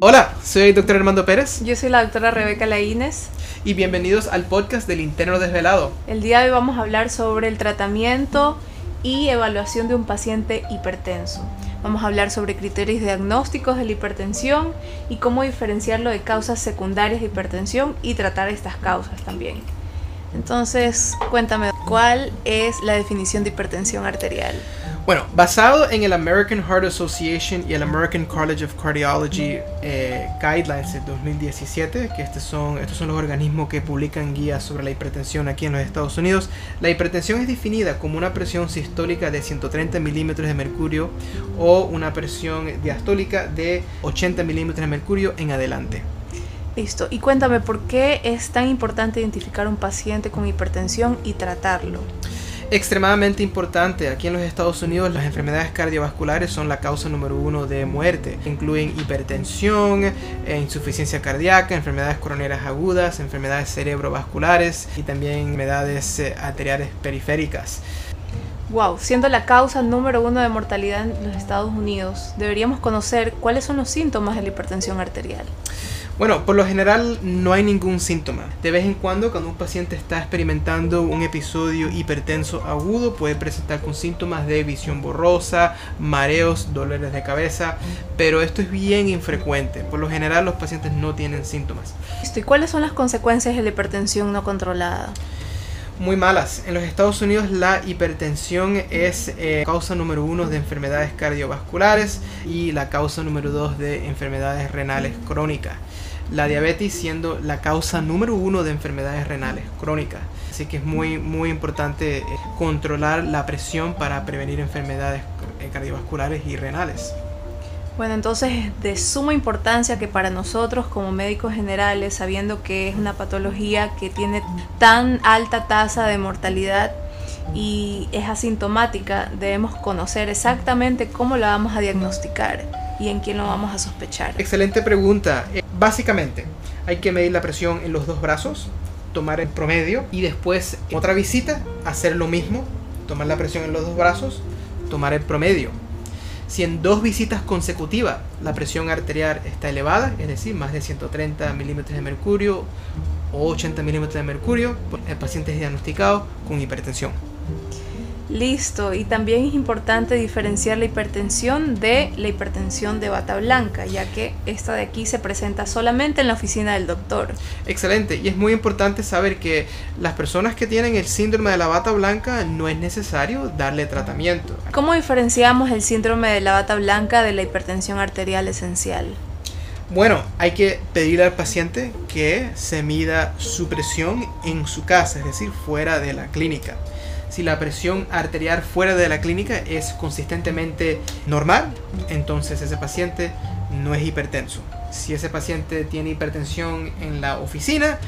Hola, soy el doctor Armando Pérez Yo soy la doctora Rebeca Laínez. y bienvenidos al podcast del Interno Desvelado. El día de hoy vamos a hablar sobre el tratamiento y evaluación de un paciente hipertenso. Vamos a hablar sobre criterios diagnósticos de la hipertensión y cómo diferenciarlo de causas secundarias de hipertensión y tratar estas causas también. Entonces, cuéntame, ¿cuál es la definición de hipertensión arterial? Bueno, basado en el American Heart Association y el American College of Cardiology eh, Guidelines de 2017, que estos son, estos son los organismos que publican guías sobre la hipertensión aquí en los Estados Unidos, la hipertensión es definida como una presión sistólica de 130 milímetros de mercurio o una presión diastólica de 80 milímetros de mercurio en adelante. Listo. Y cuéntame, ¿por qué es tan importante identificar un paciente con hipertensión y tratarlo? Extremadamente importante. Aquí en los Estados Unidos las enfermedades cardiovasculares son la causa número uno de muerte. Incluyen hipertensión, eh, insuficiencia cardíaca, enfermedades coronarias agudas, enfermedades cerebrovasculares y también enfermedades eh, arteriales periféricas. Wow, siendo la causa número uno de mortalidad en los Estados Unidos, deberíamos conocer cuáles son los síntomas de la hipertensión arterial. Bueno, por lo general no hay ningún síntoma. De vez en cuando, cuando un paciente está experimentando un episodio hipertenso agudo, puede presentar con síntomas de visión borrosa, mareos, dolores de cabeza, pero esto es bien infrecuente. Por lo general los pacientes no tienen síntomas. ¿y cuáles son las consecuencias de la hipertensión no controlada? muy malas. En los Estados Unidos la hipertensión es eh, causa número uno de enfermedades cardiovasculares y la causa número dos de enfermedades renales crónicas. La diabetes siendo la causa número uno de enfermedades renales crónicas. Así que es muy, muy importante eh, controlar la presión para prevenir enfermedades eh, cardiovasculares y renales. Bueno, entonces es de suma importancia que para nosotros como médicos generales, sabiendo que es una patología que tiene tan alta tasa de mortalidad y es asintomática, debemos conocer exactamente cómo la vamos a diagnosticar y en quién lo vamos a sospechar. Excelente pregunta. Básicamente, hay que medir la presión en los dos brazos, tomar el promedio y después otra visita hacer lo mismo, tomar la presión en los dos brazos, tomar el promedio. Si en dos visitas consecutivas la presión arterial está elevada, es decir, más de 130 milímetros de mercurio o 80 milímetros de mercurio, el paciente es diagnosticado con hipertensión. Listo, y también es importante diferenciar la hipertensión de la hipertensión de bata blanca, ya que esta de aquí se presenta solamente en la oficina del doctor. Excelente, y es muy importante saber que las personas que tienen el síndrome de la bata blanca no es necesario darle tratamiento. ¿Cómo diferenciamos el síndrome de la bata blanca de la hipertensión arterial esencial? Bueno, hay que pedirle al paciente que se mida su presión en su casa, es decir, fuera de la clínica. Si la presión arterial fuera de la clínica es consistentemente normal, entonces ese paciente no es hipertenso. Si ese paciente tiene hipertensión en la oficina,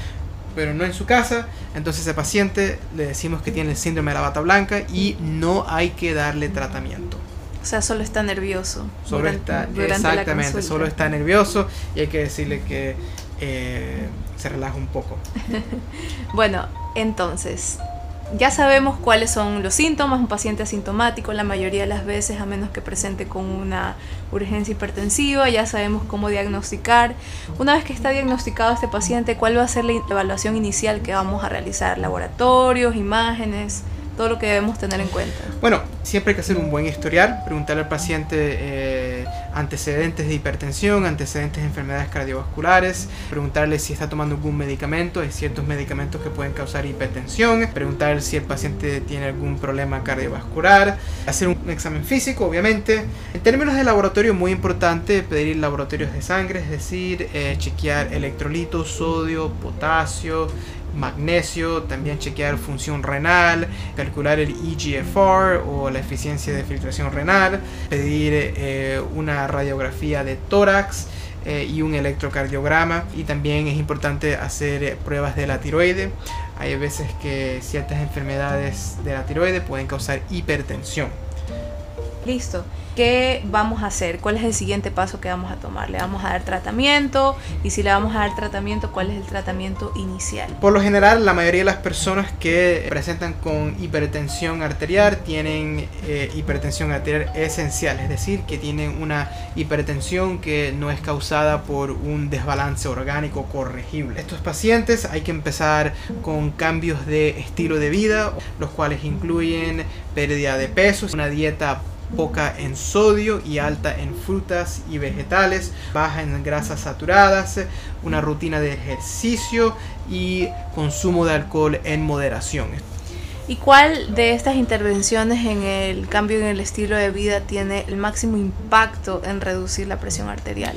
pero no en su casa, entonces ese paciente le decimos que tiene el síndrome de la bata blanca y no hay que darle tratamiento. O sea, solo está nervioso. Solo durante- está, durante exactamente, solo está nervioso y hay que decirle que eh, se relaja un poco. Bueno, entonces, ya sabemos cuáles son los síntomas. Un paciente asintomático, la mayoría de las veces, a menos que presente con una urgencia hipertensiva, ya sabemos cómo diagnosticar. Una vez que está diagnosticado este paciente, ¿cuál va a ser la evaluación inicial que vamos a realizar? Laboratorios, imágenes, todo lo que debemos tener en cuenta. Bueno, siempre hay que hacer un buen historial, preguntarle al paciente eh, antecedentes de hipertensión, antecedentes de enfermedades cardiovasculares, preguntarle si está tomando algún medicamento, hay ciertos medicamentos que pueden causar hipertensión, preguntar si el paciente tiene algún problema cardiovascular, hacer un examen físico, obviamente. En términos de laboratorio, muy importante pedir laboratorios de sangre, es decir, eh, chequear electrolitos, sodio, potasio, magnesio, también chequear función renal, calcular el EGFR o la eficiencia de filtración renal, pedir eh, una radiografía de tórax eh, y un electrocardiograma y también es importante hacer pruebas de la tiroide. Hay veces que ciertas enfermedades de la tiroide pueden causar hipertensión. Listo. ¿Qué vamos a hacer? ¿Cuál es el siguiente paso que vamos a tomar? ¿Le vamos a dar tratamiento? Y si le vamos a dar tratamiento, ¿cuál es el tratamiento inicial? Por lo general, la mayoría de las personas que presentan con hipertensión arterial tienen eh, hipertensión arterial esencial, es decir, que tienen una hipertensión que no es causada por un desbalance orgánico corregible. Estos pacientes hay que empezar con cambios de estilo de vida, los cuales incluyen pérdida de peso, una dieta poca en sodio y alta en frutas y vegetales, baja en grasas saturadas, una rutina de ejercicio y consumo de alcohol en moderación. ¿Y cuál de estas intervenciones en el cambio en el estilo de vida tiene el máximo impacto en reducir la presión arterial?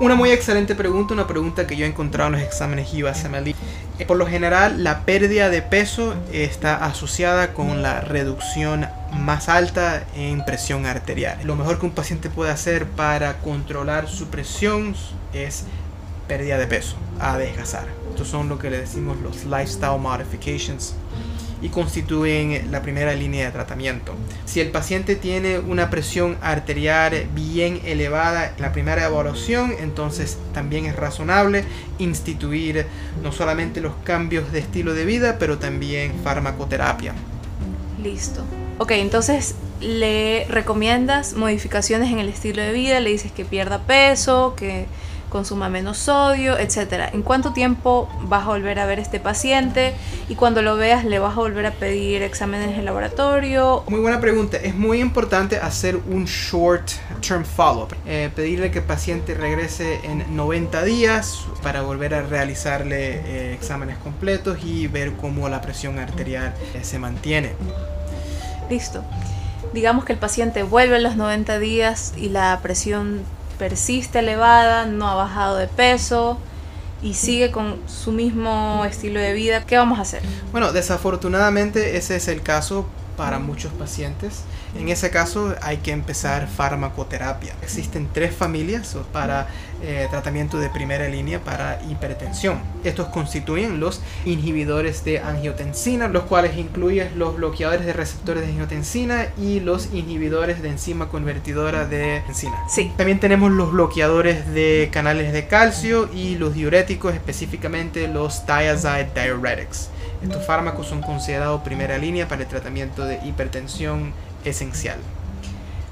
Una muy excelente pregunta, una pregunta que yo he encontrado en los exámenes USMLE. Por lo general, la pérdida de peso está asociada con la reducción más alta en presión arterial. Lo mejor que un paciente puede hacer para controlar su presión es pérdida de peso, adelgazar. Estos son lo que le decimos los lifestyle modifications y constituyen la primera línea de tratamiento. Si el paciente tiene una presión arterial bien elevada en la primera evaluación, entonces también es razonable instituir no solamente los cambios de estilo de vida, pero también farmacoterapia. Listo. Ok, entonces le recomiendas modificaciones en el estilo de vida, le dices que pierda peso, que consuma menos sodio, etcétera. ¿En cuánto tiempo vas a volver a ver este paciente? Y cuando lo veas, ¿le vas a volver a pedir exámenes en laboratorio? Muy buena pregunta. Es muy importante hacer un short term follow-up. Eh, pedirle que el paciente regrese en 90 días para volver a realizarle eh, exámenes completos y ver cómo la presión arterial eh, se mantiene. Listo. Digamos que el paciente vuelve a los 90 días y la presión persiste elevada, no ha bajado de peso y sigue con su mismo estilo de vida, ¿qué vamos a hacer? Bueno, desafortunadamente ese es el caso para muchos pacientes. En ese caso hay que empezar farmacoterapia. Existen tres familias para eh, tratamiento de primera línea para hipertensión. Estos constituyen los inhibidores de angiotensina, los cuales incluyen los bloqueadores de receptores de angiotensina y los inhibidores de enzima convertidora de enzima. Sí. También tenemos los bloqueadores de canales de calcio y los diuréticos, específicamente los thiazide diuretics. Estos fármacos son considerados primera línea para el tratamiento de hipertensión esencial.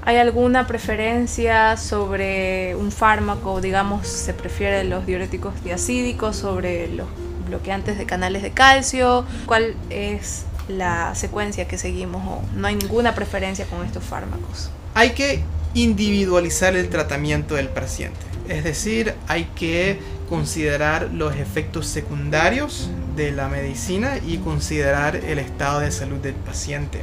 ¿Hay alguna preferencia sobre un fármaco? Digamos, se prefiere los diuréticos diacídicos sobre los bloqueantes de canales de calcio. ¿Cuál es la secuencia que seguimos o no hay ninguna preferencia con estos fármacos? Hay que individualizar el tratamiento del paciente. Es decir, hay que considerar los efectos secundarios de la medicina y considerar el estado de salud del paciente.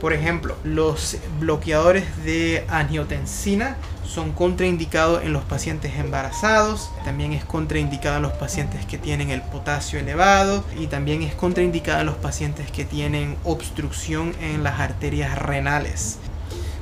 Por ejemplo, los bloqueadores de angiotensina son contraindicados en los pacientes embarazados, también es contraindicado en los pacientes que tienen el potasio elevado y también es contraindicado en los pacientes que tienen obstrucción en las arterias renales.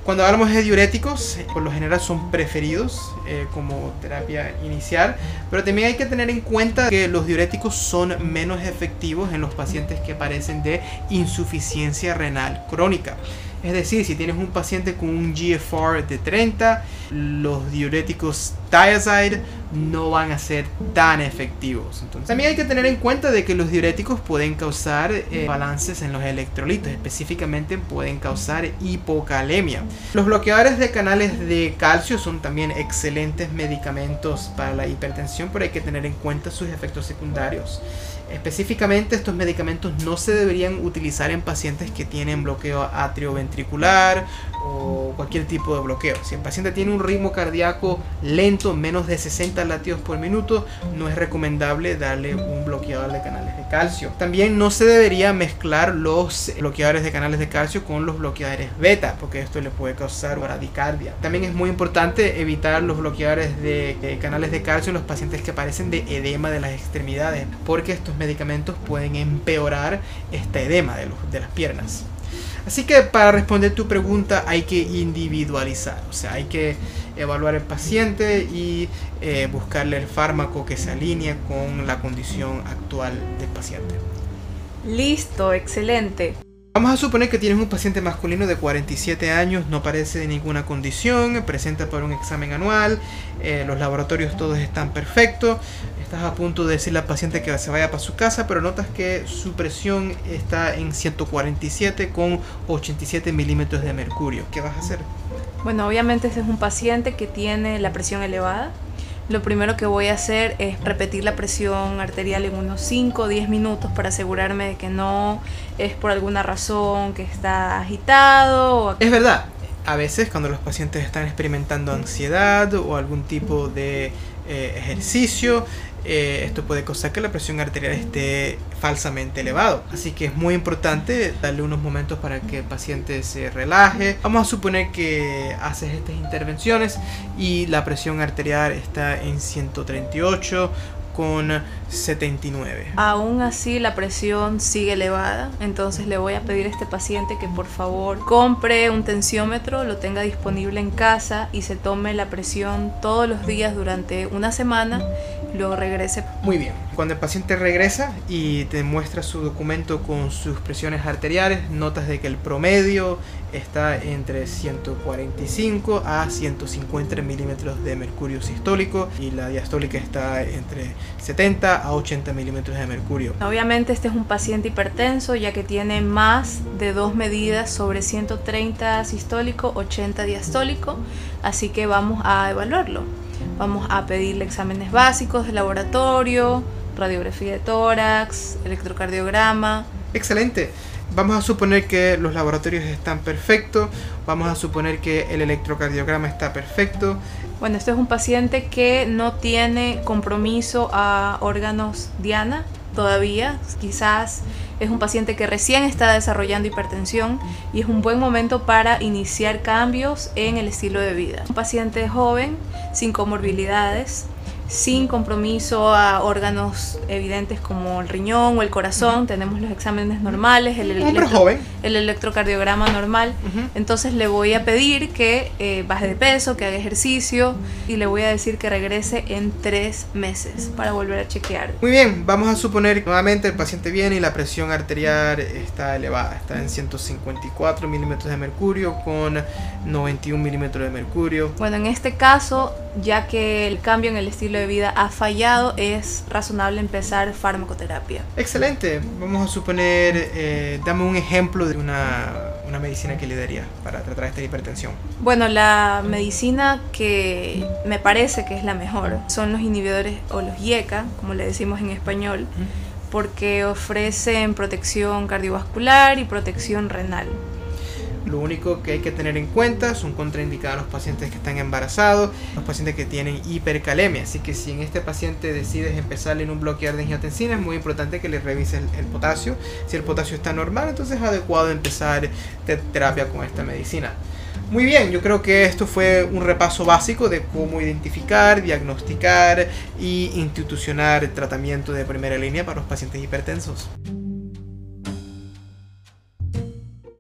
Cuando hablamos de diuréticos, eh, por lo general son preferidos eh, como terapia inicial, pero también hay que tener en cuenta que los diuréticos son menos efectivos en los pacientes que padecen de insuficiencia renal crónica. Es decir, si tienes un paciente con un GFR de 30, los diuréticos thiazide no van a ser tan efectivos. Entonces, también hay que tener en cuenta de que los diuréticos pueden causar eh, balances en los electrolitos, específicamente pueden causar hipocalemia. Los bloqueadores de canales de calcio son también excelentes medicamentos para la hipertensión, pero hay que tener en cuenta sus efectos secundarios. Específicamente estos medicamentos no se deberían utilizar en pacientes que tienen bloqueo atrioventricular o cualquier tipo de bloqueo. Si el paciente tiene un ritmo cardíaco lento, menos de 60 latidos por minuto, no es recomendable darle un bloqueador de canales de calcio. También no se debería mezclar los bloqueadores de canales de calcio con los bloqueadores beta, porque esto le puede causar bradicardia. También es muy importante evitar los bloqueadores de, canales de calcio en los pacientes que padecen de edema de las extremidades, porque estos medicamentos pueden empeorar este edema de, de las piernas. Así que para responder tu pregunta hay que individualizar, o sea, hay que evaluar el paciente y eh, buscarle el fármaco que se alinee con la condición actual del paciente. Listo, excelente. Vamos a suponer que tienes un paciente masculino de 47 años, no parece de ninguna condición, presenta por un examen anual, eh, los laboratorios todos están perfectos, estás a punto de decirle al paciente que se vaya para su casa, pero notas que su presión está en 147 con 87 milímetros de mercurio. ¿Qué vas a hacer? Bueno, obviamente este es un paciente que tiene la presión elevada lo primero que voy a hacer es repetir la presión arterial en unos 5 o 10 minutos para asegurarme de que no es por alguna razón que está agitado. Es verdad, a veces cuando los pacientes están experimentando ansiedad o algún tipo de eh, ejercicio, eh, esto puede causar que la presión arterial esté falsamente elevado. Así que es muy importante darle unos momentos para que el paciente se relaje. Vamos a suponer que haces estas intervenciones y la presión arterial está en 138 con 79. Aún así la presión sigue elevada, entonces le voy a pedir a este paciente que por favor compre un tensiómetro, lo tenga disponible en casa y se tome la presión todos los días durante una semana luego regrese. Muy bien, cuando el paciente regresa y te muestra su documento con sus presiones arteriales, notas de que el promedio está entre 145 a 150 milímetros de mercurio sistólico y la diastólica está entre 70 a 80 milímetros de mercurio. Obviamente este es un paciente hipertenso ya que tiene más de dos medidas sobre 130 sistólico, 80 diastólico, así que vamos a evaluarlo. Vamos a pedirle exámenes básicos de laboratorio, radiografía de tórax, electrocardiograma. Excelente. Vamos a suponer que los laboratorios están perfectos, vamos a suponer que el electrocardiograma está perfecto. Bueno, este es un paciente que no tiene compromiso a órganos diana todavía, quizás es un paciente que recién está desarrollando hipertensión y es un buen momento para iniciar cambios en el estilo de vida. Un paciente joven, sin comorbilidades, sin compromiso a órganos evidentes como el riñón o el corazón. Tenemos los exámenes normales, el, el electrocardiograma normal. Entonces le voy a pedir que eh, baje de peso, que haga ejercicio y le voy a decir que regrese en tres meses para volver a chequear. Muy bien, vamos a suponer que nuevamente el paciente viene y la presión arterial está elevada, está en 154 milímetros de mercurio con 91 milímetros de mercurio. Bueno, en este caso, ya que el cambio en el estilo de vida ha fallado, es razonable empezar farmacoterapia. Excelente. Vamos a suponer, eh, dame un ejemplo de una, una medicina que le daría para tratar esta hipertensión. Bueno, la medicina que me parece que es la mejor son los inhibidores o los IECA, como le decimos en español, porque ofrecen protección cardiovascular y protección renal. Lo único que hay que tener en cuenta son contraindicados los pacientes que están embarazados, los pacientes que tienen hipercalemia. Así que si en este paciente decides empezarle en un bloqueador de angiotensina, es muy importante que le revises el, potasio. Si el potasio está normal, entonces es adecuado empezar terapia con esta medicina. Muy bien, yo creo que esto fue un repaso básico de cómo identificar, diagnosticar y institucionar el tratamiento de primera línea para los pacientes hipertensos.